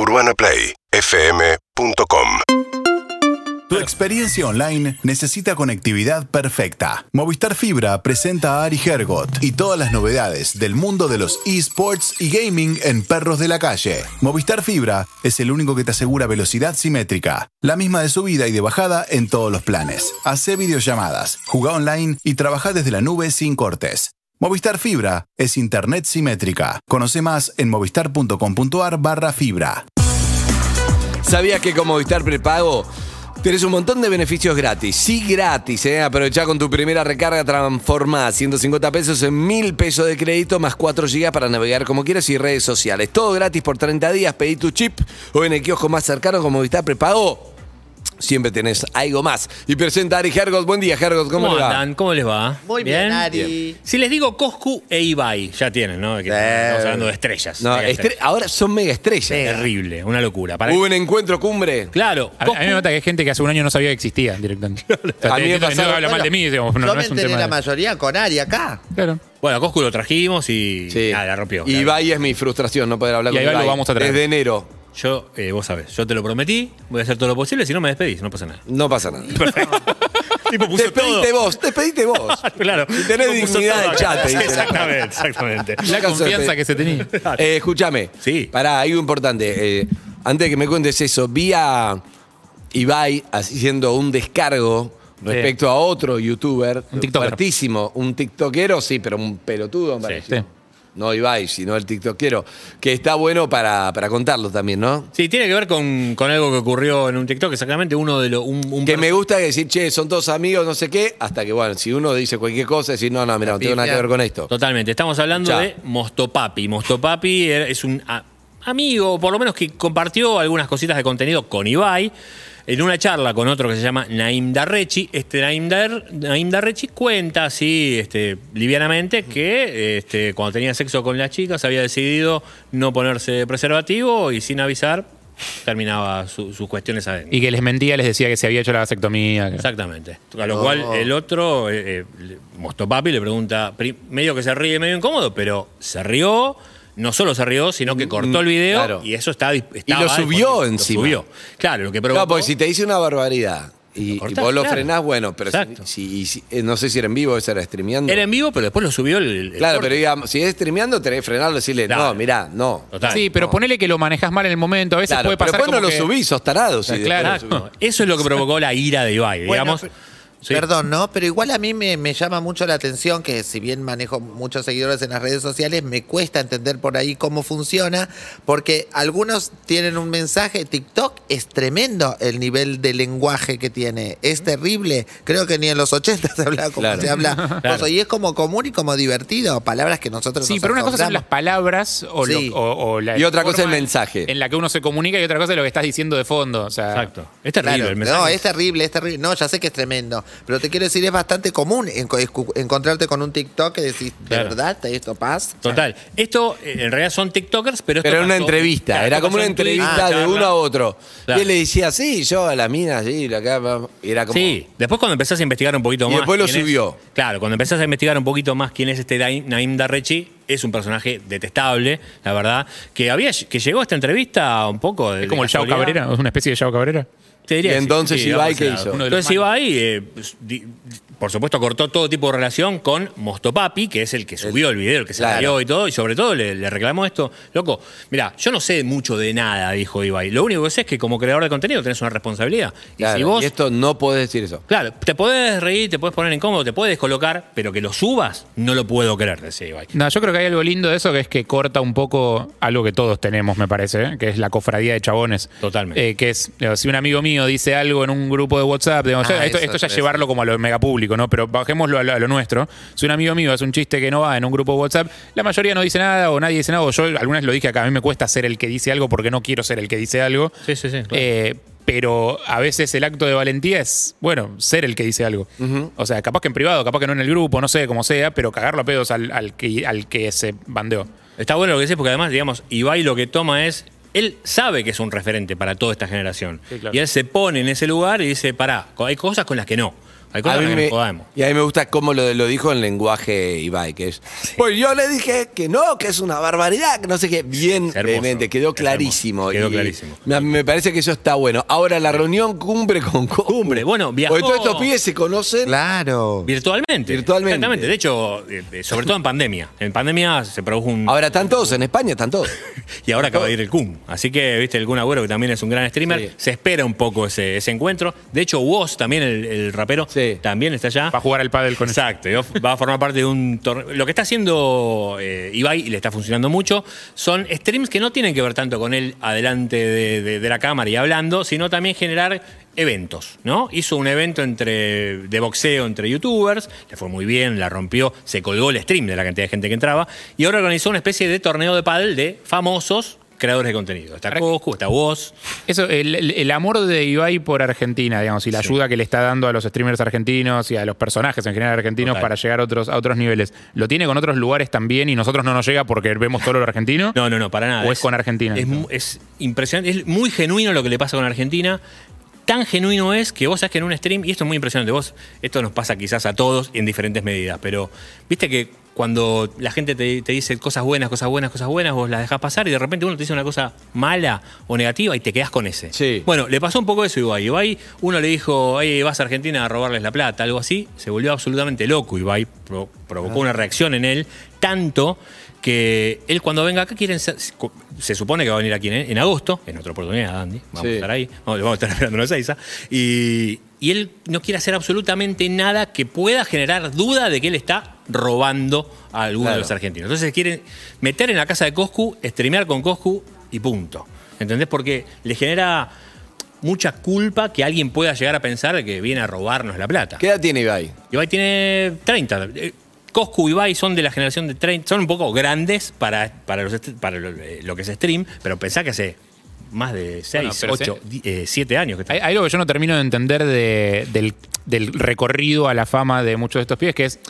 UrbanaPlayFM.com Tu experiencia online necesita conectividad perfecta. Movistar Fibra presenta a Ari Hergot y todas las novedades del mundo de los esports y gaming en perros de la calle. Movistar Fibra es el único que te asegura velocidad simétrica, la misma de subida y de bajada en todos los planes. Hace videollamadas, juega online y trabaja desde la nube sin cortes. Movistar Fibra es internet simétrica. Conoce más en movistar.com.ar barra fibra. ¿Sabías que con Movistar Prepago tenés un montón de beneficios gratis? Sí, gratis, ¿eh? Aprovechá con tu primera recarga, transformá 150 pesos en 1000 pesos de crédito más 4 GB para navegar como quieras y redes sociales. Todo gratis por 30 días. Pedí tu chip o en el kiosco más cercano con Movistar Prepago. Siempre tenés algo más. Y presenta a Ari Hergot. Buen día, Hergot. ¿Cómo, ¿Cómo le va? andan? ¿Cómo les va? Muy bien, Ari. Si les digo Coscu e Ibai, ya tienen, ¿no? Que Estamos hablando de estrellas. No, mega estre- estrellas. ahora son mega estrellas. Terrible, una locura. Para- Hubo un encuentro cumbre. Claro, A, mí me nota que hay gente que hace un año no sabía que existía directamente. O sea, A mí me no- habla mal de mí, digamos, no, Yo no me es un enteré tema la de- mayoría con Ari acá. Claro. bueno, a Coscu lo trajimos y Sí. nada, la rompió. Y Ibai es mi frustración, no poder hablar Y con a Ibai lo Ibai. vamos a traer. Desde enero. Yo, eh, vos sabés, yo te lo prometí, voy a hacer todo lo posible, si no me despedís, no pasa nada. No pasa nada. tipo Despedite vos, despedite vos. claro. Si tenés Tipo, dignidad todo de chat. Exactamente, exactamente. La confianza que se tenía. Eh, escúchame. Sí. Pará, algo importante. Eh, antes de que me cuentes eso, vi a Ibai haciendo un descargo respecto a otro youtuber. Un tiktoker. Fuertísimo. Un tiktokero, sí, pero un pelotudo me sí. No Ibai, sino el tiktokero. Que está bueno para, para contarlo también, ¿no? Sí, tiene que ver con, con algo que ocurrió en un TikTok, exactamente uno de los. Un, un Que me gusta decir, che, son todos amigos, no sé qué, hasta que, bueno, si uno dice cualquier cosa, decir, no, no, mira, no tengo nada que ver con esto. Totalmente. Estamos hablando Ya. de Mostopapi. Mostopapi es un amigo, por lo menos que compartió algunas cositas de contenido con Ibai. En una charla con otro que se llama Naim Darrechi, este Naim, Dar- Naim Darrechi cuenta así, este, livianamente, que este, cuando tenía sexo con las chicas había decidido no ponerse preservativo y sin avisar terminaba su- sus cuestiones adentro. Y que les mentía, les decía que se había hecho la vasectomía. Exactamente. A lo cual el otro, eh, eh, le- Mostopapi, le pregunta, medio que se ríe, medio incómodo, pero se rió, no solo se rió, sino que cortó el video claro. y eso está, dis- Y estaba lo subió encima. Lo subió. Claro, lo que provocó... Claro, porque si te dice una barbaridad y, y cortás, vos lo claro. frenás, bueno, pero si, Exacto. si- si- eh, no sé si era en vivo o era streameando. Era en vivo, pero después lo subió el... el claro, corte. pero digamos, si es streameando, tenés que frenarlo y decirle, no, mirá, no. Total. Sí, pero ponele que lo manejas mal en el momento. A veces Claro, puede pero pasar después no como lo que- subís, sos tarado. si Claro. después lo. Eso es lo que provocó la ira de Ibai, Bueno, digamos. pero- Sí. Perdón, ¿no? Pero igual a mí me, me llama mucho la atención que si bien manejo muchos seguidores en las redes sociales, me cuesta entender por ahí cómo funciona, porque algunos tienen un mensaje, TikTok es tremendo el nivel de lenguaje que tiene, es terrible, creo que ni en los 80 se habla como Claro. se habla, Claro. Cosa, y es como común y como divertido, palabras que nosotros Sí, nos pero una cosa son las palabras o, lo- Sí. o- o la Y otra cosa el mensaje. En la que uno se comunica y otra cosa es lo que estás diciendo de fondo. O sea, Exacto. Es terrible Claro, el mensaje. no, es terrible, es terrible. No, ya sé que es tremendo. Pero te quiero decir, es bastante común encontrarte con un TikTok que decís, ¿de Claro. verdad esto pasa? Total. Esto eh, en realidad son TikTokers, pero esto Pero era una entrevista, Claro, era como una entrevista de uno a otro. Claro. Y él le decía, sí, yo a la mina, sí, la acá, era como... Sí, después cuando empezás a investigar un poquito Y más. después lo es- subió. claro, cuando empezás a investigar un poquito más quién es este Naim- Darrechi, es un personaje detestable, la verdad, que había que llegó a esta entrevista un poco de es como de el Yao. Cabrera, es una especie de Yao Cabrera. Te diría Y que sí, entonces sí, Ibai, vamos ¿qué hizo? Uno de los Entonces Ibai, eh, pues, di- por supuesto, cortó todo tipo de relación con Mostopapi, que es el que subió el, video, el que se Claro. salió y todo, y sobre todo le, le reclamó esto. Loco, mira, yo no sé mucho de nada, dijo Ibai. Lo único que sé es que como creador de contenido tenés una responsabilidad. Claro, y si vos y esto no podés decir eso. Claro, te podés reír, te podés poner incómodo, te puedes colocar, pero que lo subas, no lo puedo creer, decía Ibai. No, yo creo que hay algo lindo de eso que es que corta un poco algo que todos tenemos, me parece, ¿eh? que es la cofradía de chabones. Totalmente. Eh, que es, si un amigo mío dice algo en un grupo de WhatsApp, digamos, Ah, esto, eso, esto ya eso. llevarlo como a lo mega público, ¿no? Pero bajémoslo a lo, a lo nuestro. Si un amigo mío hace un chiste que no va en un grupo de WhatsApp, la mayoría no dice nada o nadie dice nada, o yo alguna vez lo dije acá, a mí me cuesta ser el que dice algo porque no quiero ser el que dice algo. Sí, sí, sí. claro. Eh, pero a veces el acto de valentía es, bueno, ser el que dice algo. O sea, capaz que en privado, capaz que no en el grupo, no sé, como sea, pero cagarlo a pedos al, al que, al que se bandeó. Está bueno lo que decís porque además, digamos, Ibai lo que toma es. Él sabe que es un referente para toda esta generación. Sí, claro. Y él se pone en ese lugar y dice, pará, hay cosas con las que no. Hay cosas A mí que me- nos jodamos. y a mí me gusta cómo lo, lo dijo en lenguaje Ibai, que es. Pues yo le dije que no, que es una barbaridad, que no sé qué. Bien, vehemente, quedó clarísimo. quedó y clarísimo. Me, me parece que eso está bueno. Ahora, la reunión cumbre con Cumbre, bueno, viajó- Porque todos estos pibes se conocen. Claro. Virtualmente. Virtualmente. Exactamente. De hecho, eh, eh, sobre todo en pandemia. En pandemia se produjo un. Ahora están todos en España, están todos. y ahora acaba de ir el Kun. Así que, viste, el Kun Agüero, que también es un gran streamer, Sí. se espera un poco ese, ese encuentro. De hecho, Woz, también el, el rapero, Sí. También está allá. Va a jugar al pádel con Exacto, va a formar parte de un torneo. Lo que está haciendo eh, Ibai y le está funcionando mucho son streams que no tienen que ver tanto con él adelante de, de- de la cámara y hablando, sino también generar eventos, ¿no? Hizo un evento entre de boxeo entre youtubers, le fue muy bien, la rompió, se colgó el stream de la cantidad de gente que entraba y ahora organizó una especie de torneo de pádel de famosos creadores de contenido. Está Coscu, está Woz. Eso, el, el- amor de Ibai por Argentina, digamos, y la ayuda que le está dando a los streamers argentinos y a los personajes en general argentinos Total. para llegar a otros, a otros niveles. ¿Lo tiene con otros lugares también y nosotros no nos llega porque vemos todo lo argentino? No, no, no, para nada. ¿O es con Argentina? Es, es impresionante, es muy genuino lo que le pasa con Argentina. Tan genuino es que vos sabés que en un stream, y esto es muy impresionante, vos, esto nos pasa quizás a todos en diferentes medidas, pero viste que cuando la gente te, te dice cosas buenas, cosas buenas, cosas buenas, vos las dejás pasar y de repente uno te dice una cosa mala o negativa y te quedás con ese. Sí. Bueno, le pasó un poco eso a Ibai. Ibai, uno le dijo, "Ey, vas a Argentina a robarles la plata, algo así. Se volvió absolutamente loco. Ibai pro- provocó una reacción en él, tanto que él cuando venga acá quieren ser- se supone que va a venir aquí en, en agosto, en otra oportunidad, Andy. Vamos Sí. a estar ahí, vamos, vamos a estar esperando una Seiza. Y, y él no quiere hacer absolutamente nada que pueda generar duda de que él está robando a alguno Claro. de los argentinos. Entonces quieren meter en la casa de Coscu, streamear con Coscu y punto. ¿Entendés? Porque le genera mucha culpa que alguien pueda llegar a pensar de que viene a robarnos la plata. ¿Qué edad tiene Ibai? Ibai tiene 30. Eh, Coscu y Ibai son de la generación de 30. Son un poco grandes para, para, los para lo, eh, lo que es stream, pero pensá que hace más de 6, Bueno, pero 8, 7 años que está. Hay, hay algo que yo no termino de entender de- del, del recorrido a la fama de muchos de estos pibes, que es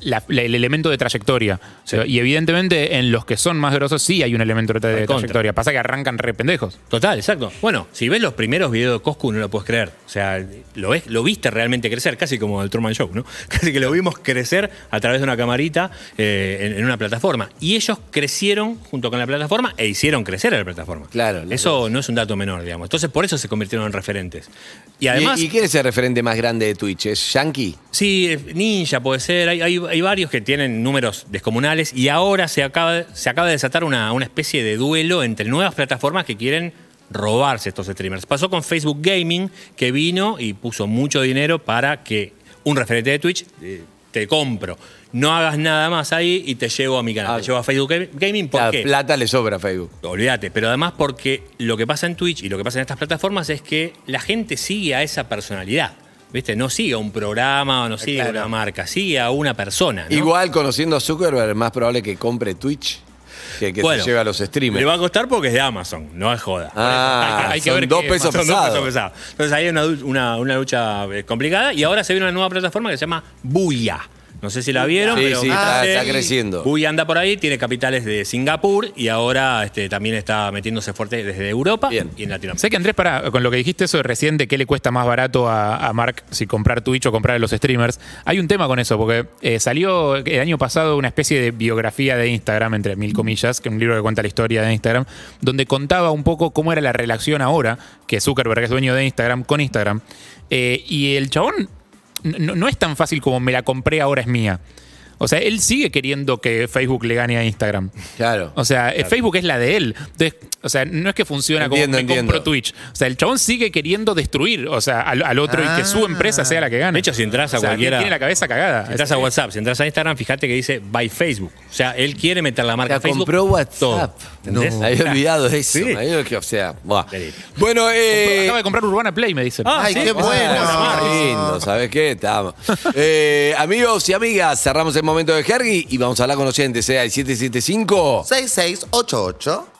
la- la- el elemento de trayectoria. Y evidentemente en los que son más grosos sí hay un elemento de, trayectoria. Pasa que arrancan re pendejos. Total, exacto. Bueno, si ves los primeros videos de Coscu no lo puedes creer. O sea, lo, ves, lo viste realmente crecer, casi como el Truman Show, ¿no? Casi que lo vimos crecer a través de una camarita eh, en, en una plataforma. Y ellos crecieron junto con la plataforma e hicieron crecer a la plataforma. Claro, Eso no es un dato menor, digamos. Entonces, por eso se convirtieron en referentes. Y además... ¿Y, y quién es el referente más grande de Twitch? ¿Es Yankee? Sí, Ninja puede ser. Hay, hay- hay varios que tienen números descomunales y ahora se acaba, se acaba de desatar una, una especie de duelo entre nuevas plataformas que quieren robarse estos streamers. Pasó con Facebook Gaming, que vino y puso mucho dinero para que un referente de Twitch eh, te compro. No hagas nada más ahí y te llevo a mi canal. Ah. te llevo a Facebook Gaming. ¿Por La plata le sobra a Facebook. Olvídate, pero además porque lo que pasa en Twitch y lo que pasa en estas plataformas es que la gente sigue a esa personalidad. ¿Viste? No sigue a un programa o no sigue a claro. una marca, sigue a una persona. ¿no? Igual conociendo a Zuckerberg, es más probable que compre Twitch que que Bueno, se lleve a los streamers. Le va a costar porque es de Amazon, no es joda. Ah, Hay que son ver dos qué- pesos Son dos pesados. pesos pesados. Entonces ahí hay una, du- una- una lucha eh, complicada y ahora se viene una nueva plataforma que se llama Buya. No sé si la vieron, Sí, pero sí, está- creciendo. Buya anda por ahí, tiene capitales de Singapur y ahora este, también está metiéndose fuerte desde Europa Bien. y en Latinoamérica. Sé que Andrés, para, con lo que dijiste eso de recién de qué le cuesta más barato a, a Mark si comprar Twitch o comprar a los streamers, hay un tema con eso, porque eh, salió el año pasado una especie de biografía de Instagram, entre mil comillas, que es un libro que cuenta la historia de Instagram, donde contaba un poco cómo era la relación ahora, que Zuckerberg es dueño de Instagram, con Instagram. Eh, y el chabón no, es tan fácil como me la compré, ahora es mía. O sea, él sigue queriendo que Facebook le gane a Instagram. Claro. O sea, eh, Facebook es la de él. Entonces, o sea, no es que funciona como Entiendo, me entiendo. compro Twitch. O sea, el chabón sigue queriendo destruir, o sea, al, al otro y que su empresa sea la que gane. De hecho, si entras a O sea, cualquiera- Tiene la cabeza cagada. Si entras a WhatsApp, si entras a Instagram, fíjate que dice by Facebook. O sea, él quiere meter la marca Ya Facebook. compró WhatsApp. Me había olvidado de eso. Sí. había- que, o sea, buah. Bueno, eh. Acaba de comprar Urbana Play, me dicen. Ah, Ay, sí. qué bueno. Ah, qué lindo, ¿sabes qué? Estamos. Eh, amigos y amigas, cerramos el momento de Hergy y vamos a hablar con los oyentes. ¿eh? Al 775. 6688